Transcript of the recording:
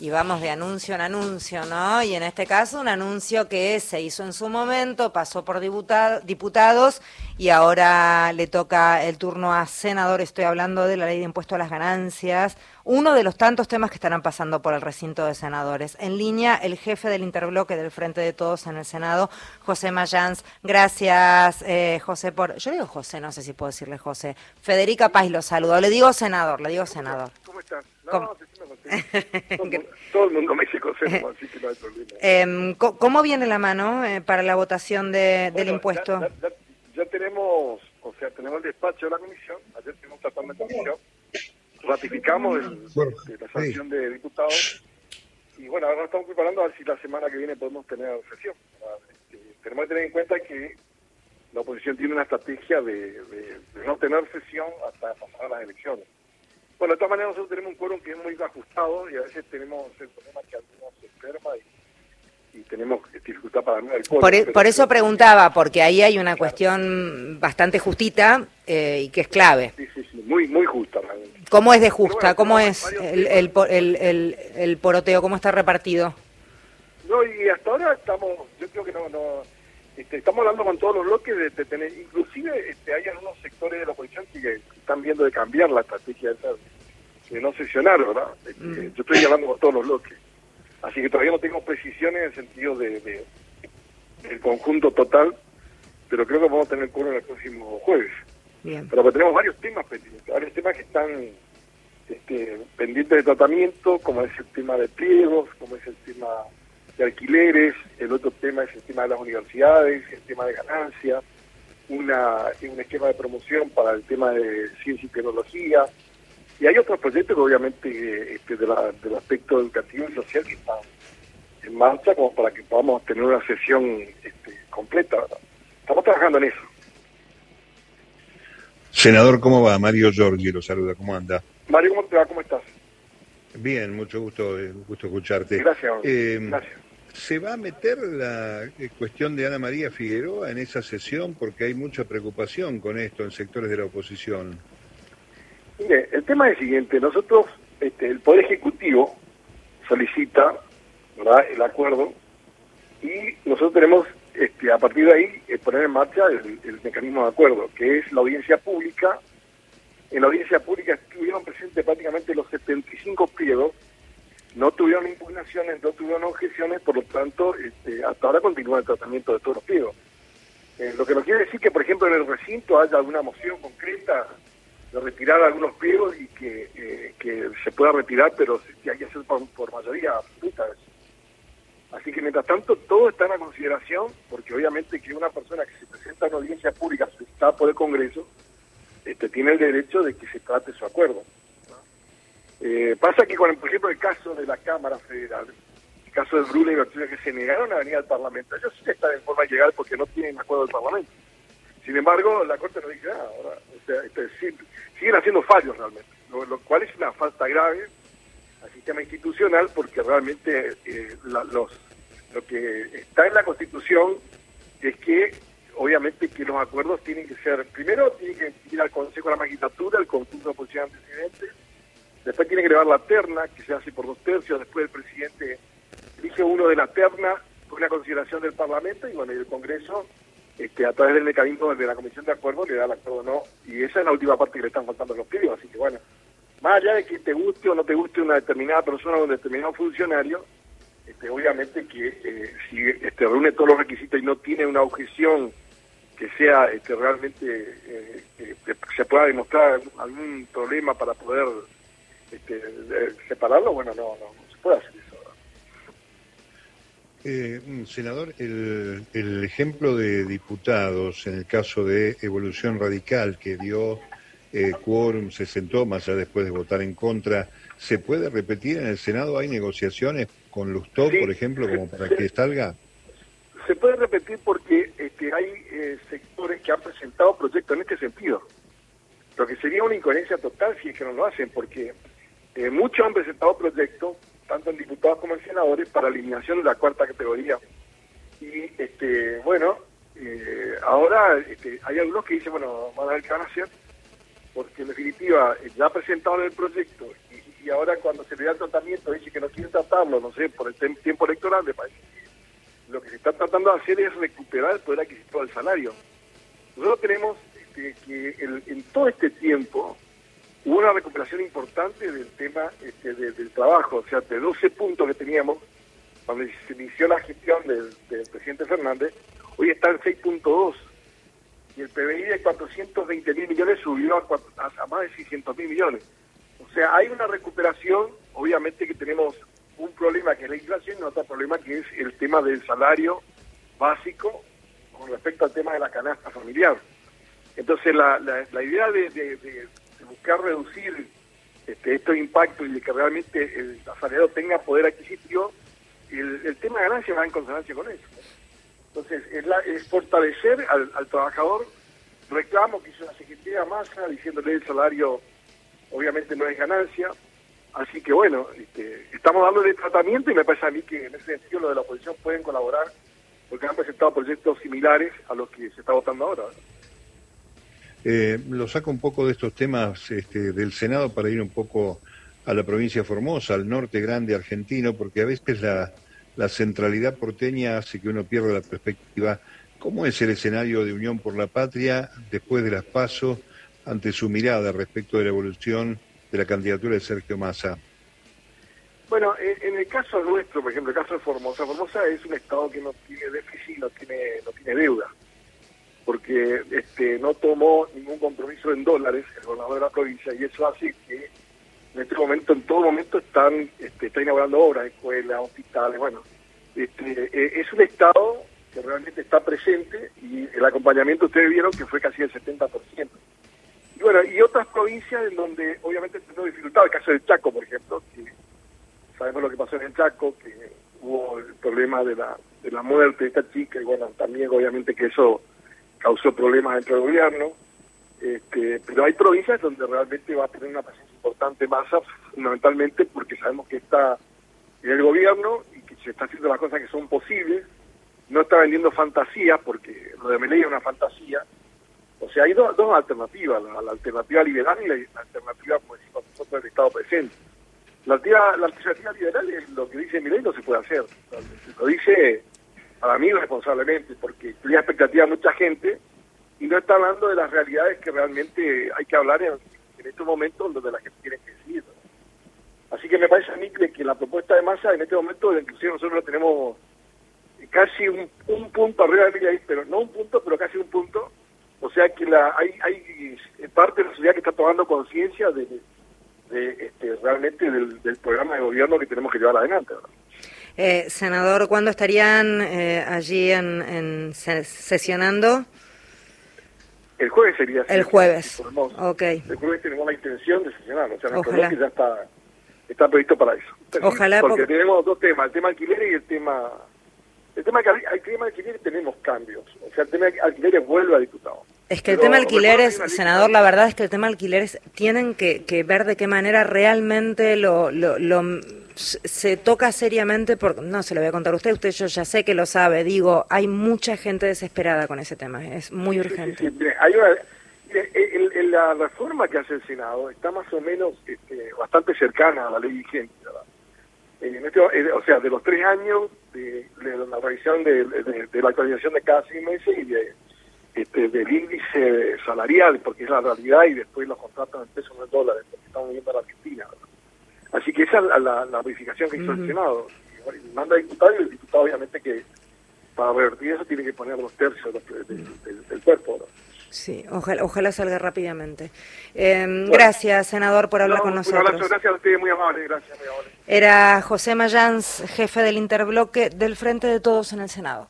y vamos de anuncio en anuncio, ¿no? Y en este caso un anuncio que se hizo en su momento, pasó por diputados y ahora le toca el turno a senador. Estoy hablando de la ley de impuesto a las ganancias, uno de los tantos temas que estarán pasando por el recinto de senadores. En línea, el jefe del interbloque del Frente de Todos en el Senado, José Mayans. Gracias, eh, José, por... Yo digo José, no sé si puedo decirle José. Federica Paz lo saludo. Le digo senador, le digo senador. ¿Cómo estás? No, todo, el mundo me dice consejo, así que no hay problema. Eh, ¿Cómo viene la mano eh, para la votación de, del impuesto? Tenemos, o sea, tenemos el despacho de la comisión, ayer tuvimos tratando de comisión, ratificamos el, la sanción de diputados y bueno, ahora nos estamos preparando a ver si la semana que viene podemos tener sesión. Este, tenemos que tener en cuenta que la oposición tiene una estrategia de, de no tener sesión hasta pasar las elecciones. Bueno, de todas maneras nosotros tenemos un quórum que es muy ajustado y a veces tenemos el problema que algunos se enferma y, y tenemos dificultad para ganar el quórum. Por, e, por eso preguntaba, porque ahí hay una cuestión bastante justita eh, y que es clave. Sí, sí, sí, muy, muy justa realmente. ¿Cómo es de justa? ¿Cómo es el, el, el, el, poroteo? ¿Cómo está repartido? No, y hasta ahora estamos, yo creo que no... no este, estamos hablando con todos los bloques de, tener, inclusive este, hay algunos sectores de la oposición que están viendo de cambiar la estrategia de, no sesionar, ¿verdad? Este, mm. Yo estoy hablando con todos los bloques. Así que todavía no tengo precisiones en el sentido de, del conjunto total, pero creo que vamos a tener coro el próximo jueves. Pero tenemos varios temas pendientes, varios temas que están este, pendientes de tratamiento, como es el tema de pliegos, como es el tema de alquileres, el otro tema es el tema de las universidades, el tema de ganancias, una, un esquema de promoción para el tema de ciencia y tecnología, y hay otros proyectos que obviamente este, de del aspecto educativo y social que marcha como para que podamos tener una sesión este, completa. Estamos trabajando en eso. Senador, ¿cómo va? Mario Giorgi lo saluda, ¿cómo anda? Mario, ¿cómo te va? ¿Cómo estás? Bien, mucho gusto, eh, gusto escucharte. Gracias. Eh, gracias. ¿Se va a meter la eh, cuestión de Ana María Figueroa en esa sesión? Porque hay mucha preocupación con esto en sectores de la oposición. Mire, el tema es el siguiente. Nosotros, este, el Poder Ejecutivo solicita el acuerdo y nosotros tenemos, este, a partir de ahí, eh, poner en marcha el, mecanismo de acuerdo, que es la audiencia pública. En la audiencia pública estuvieron presentes prácticamente los 75 pliegos no tuvieron impugnaciones, no tuvieron objeciones, por lo tanto, este, hasta ahora continúa el tratamiento de todos los pliegos. Eh, lo que no quiere decir que, por ejemplo, en el recinto haya alguna moción concreta de retirar algunos pliegos y que, eh, que se pueda retirar, pero que hay que hacer por, mayoría absoluta. Así que, mientras tanto, todo está en la consideración, porque obviamente que una persona que se presenta a una audiencia pública está por el Congreso, este, tiene el derecho de que se trate su acuerdo. Eh, pasa que, con, por ejemplo, el caso de la Cámara Federal, el caso de Bruna y Bertuzzi, que se negaron a venir al Parlamento, ellos sí están en forma de llegar porque no tienen acuerdo del Parlamento. Sin embargo, la Corte no dice nada. Ahora, o sea, este, siguen haciendo fallos realmente, lo, cual es una falta grave al sistema institucional porque realmente eh, los, lo que está en la Constitución es que obviamente que los acuerdos tienen que ser, primero tienen que ir al Consejo de la Magistratura, el conjunto de oposición presidente, Después tiene que llevar la terna, que se hace por dos tercios. Después el presidente elige uno de la terna con la consideración del Parlamento y bueno, y el Congreso, este, a través del mecanismo de la Comisión de Acuerdo, le da el acuerdo o no. Y esa es la última parte que le están faltando los pliegos. Así que bueno, más allá de que te guste o no te guste una determinada persona o un determinado funcionario, este, obviamente que eh, si este, reúne todos los requisitos y no tiene una objeción que sea este, realmente eh, que se pueda demostrar algún problema para poder este, separarlo, bueno, no, no, se puede hacer eso. Eh, mm, senador, el, el, ejemplo de diputados en el caso de Evolución Radical que dio eh, quórum, se sentó más allá después de votar en contra, ¿se puede repetir en el Senado? ¿Hay negociaciones con Lustó, por ejemplo, como para que salga? Se puede repetir porque este, hay eh, sectores que han presentado proyectos en este sentido. Lo que sería una incoherencia total si es que no lo hacen, porque eh, muchos han presentado proyectos, tanto en diputados como en senadores, para eliminación de la cuarta categoría. Y este bueno, eh, ahora este, hay algunos que dicen, bueno, van a ver qué van a hacer, porque en definitiva eh, ya presentaron el proyecto y, ahora cuando se le da el tratamiento dice que no quiere tratarlo, no sé, por el tiempo electoral, me parece lo que se está tratando de hacer es recuperar el poder adquisitivo del salario. Nosotros tenemos este, que en todo este tiempo hubo una recuperación importante del tema este, del trabajo, o sea, de 12 puntos que teníamos cuando se inició la gestión del, presidente Fernández, hoy está en 6.2 y el PBI de 420 mil millones subió a, a más de 600 mil millones. O sea, hay una recuperación, obviamente que tenemos un problema que es la inflación y otro problema que es el tema del salario básico con respecto al tema de la canasta familiar. Entonces la, idea de, buscar reducir este, estos impactos y de que realmente el asalariado tenga poder adquisitivo, el, tema de ganancia va en consonancia con eso. Entonces es, es fortalecer al, trabajador, reclamo que hizo la Secretaría Massa diciéndole el salario obviamente no es ganancia, Así que bueno, este, estamos dándole tratamiento y me parece a mí que en ese sentido los de la oposición pueden colaborar porque han presentado proyectos similares a los que se está votando ahora. Eh, lo saco un poco de estos temas este, del Senado para ir un poco a la provincia de Formosa, al norte grande argentino, porque a veces la, la centralidad porteña hace que uno pierda la perspectiva. ¿Cómo es el escenario de Unión por la Patria después de las pasos ante su mirada respecto de la evolución de la candidatura de Sergio Massa? Bueno, en el caso nuestro, por ejemplo, el caso de Formosa, Formosa es un estado que no tiene déficit, no tiene, no tiene deuda, porque este, no tomó ningún compromiso en dólares el gobernador de la provincia y eso hace que en este momento, en todo momento, están este, está inaugurando obras, escuelas, hospitales, bueno, este, e, es un estado que realmente está presente y el acompañamiento ustedes vieron que fue casi el 70%. Y bueno, y otras provincias en donde obviamente tenemos dificultad, el caso del Chaco, por ejemplo, que sabemos lo que pasó en el Chaco, que hubo el problema de la, de la muerte de esta chica, y bueno, también obviamente que eso causó problemas dentro del gobierno, este, pero hay provincias donde realmente va a tener una presencia importante masa, fundamentalmente porque sabemos que está en el gobierno y que se está haciendo las cosas que son posibles, no está vendiendo fantasías, porque lo de Meley es una fantasía, o sea, hay dos alternativas, la, alternativa liberal y la, alternativa, como decimos nosotros, del Estado presente. La alternativa, la alternativa liberal es lo que dice Milei no se puede hacer. Lo dice para mí responsablemente, porque crea expectativa a mucha gente y no está hablando de las realidades que realmente hay que hablar en, estos momentos donde la gente tiene que decidir. Así que me parece a mí que, la propuesta de masa en este momento, inclusive nosotros tenemos casi un, punto arriba de Milei, pero no un punto, pero casi un punto o sea que la, hay, hay parte de la sociedad que está tomando conciencia de, este, realmente del, programa de gobierno que tenemos que llevar adelante. Eh, senador, ¿cuándo estarían eh, allí en, sesionando? El jueves sería. El jueves. Okay. El jueves tenemos la intención de sesionar, o sea, nuestro bloque ya está, está previsto para eso. Ojalá. Porque, tenemos dos temas, el tema alquiler y el tema el tema que al tema alquiler tenemos cambios. O sea, el tema alquileres vuelve a diputado. Es que el tema alquileres, senador, la verdad es que el tema alquileres tienen que, ver de qué manera realmente lo, se toca seriamente, porque no se lo voy a contar a usted, usted yo ya sé que lo sabe, digo, hay mucha gente desesperada con ese tema, es muy urgente. hay la reforma que hace el Senado está más o menos este, bastante cercana a la ley vigente, ¿verdad? Este, eh, o sea, de los tres años de, la revisión de, la actualización de cada seis meses y de, este, del índice salarial, porque es la realidad, y después los contratos en pesos no en dólares, porque estamos viendo a la Argentina. Así que esa es la, la, verificación que hizo el Senado. Y, manda a diputado y el diputado obviamente que para revertir eso tiene que poner los tercios del, cuerpo. Sí, ojalá, ojalá salga rápidamente. Em, gracias, senador, por hablar con nosotros. Un abrazo, gracias a usted, muy amable, gracias, muy amable. Era José Mayans, jefe del interbloque del Frente de Todos en el Senado.